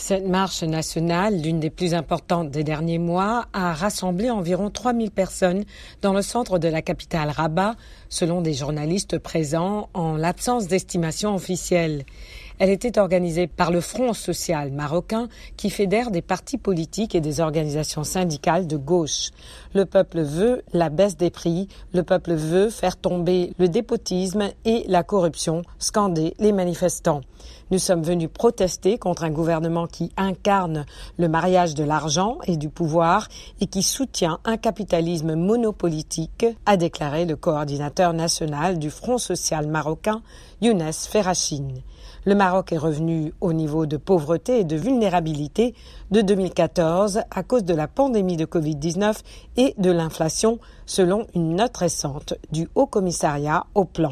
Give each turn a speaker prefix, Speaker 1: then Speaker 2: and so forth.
Speaker 1: Cette marche nationale, l'une des plus importantes des derniers mois, a rassemblé environ 3000 personnes dans le centre de la capitale Rabat, selon des journalistes présents en l'absence d'estimation officielle. Elle était organisée par le Front social marocain qui fédère des partis politiques et des organisations syndicales de gauche. Le peuple veut la baisse des prix, le peuple veut faire tomber le dépotisme et la corruption, scandaient les manifestants. Nous sommes venus protester contre un gouvernement qui incarne le mariage de l'argent et du pouvoir et qui soutient un capitalisme monopolitique, a déclaré le coordinateur national du Front social marocain, Younes Ferrachine. Maroc est revenu au niveau de pauvreté et de vulnérabilité de 2014 à cause de la pandémie de Covid-19 et de l'inflation, selon une note récente du Haut Commissariat au Plan.